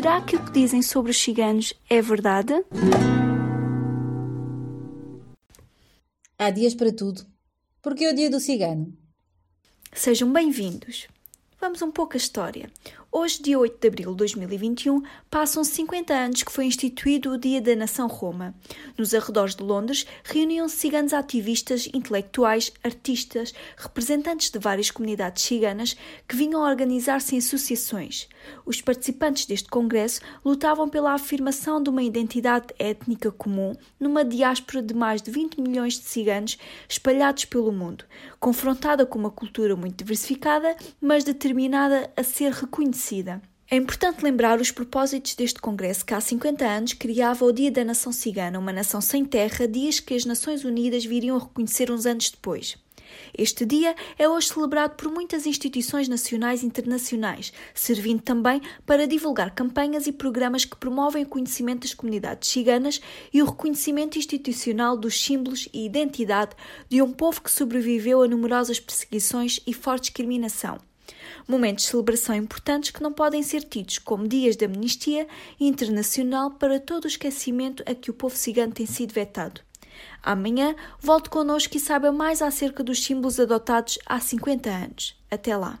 Será que o que dizem sobre os ciganos é verdade? Há dias para tudo. Porque é o dia do cigano. Sejam bem-vindos. Vamos um pouco à história. Hoje, dia 8 de abril de 2021, passam 50 anos que foi instituído o Dia da Nação Roma. Nos arredores de Londres, reuniam-se ciganos ativistas, intelectuais, artistas, representantes de várias comunidades ciganas que vinham organizar-se em associações. Os participantes deste congresso lutavam pela afirmação de uma identidade étnica comum numa diáspora de mais de 20 milhões de ciganos espalhados pelo mundo, confrontada com uma cultura muito diversificada, mas determinada a ser reconhecida é importante lembrar os propósitos deste Congresso que há 50 anos criava o Dia da Nação Cigana, uma nação sem terra, dias que as Nações Unidas viriam a reconhecer uns anos depois. Este dia é hoje celebrado por muitas instituições nacionais e internacionais, servindo também para divulgar campanhas e programas que promovem o conhecimento das comunidades ciganas e o reconhecimento institucional dos símbolos e identidade de um povo que sobreviveu a numerosas perseguições e forte discriminação momentos de celebração importantes que não podem ser tidos como dias de amnistia internacional para todo o esquecimento a que o povo cigano tem sido vetado. Amanhã volte connosco e saiba mais acerca dos símbolos adotados há 50 anos. Até lá!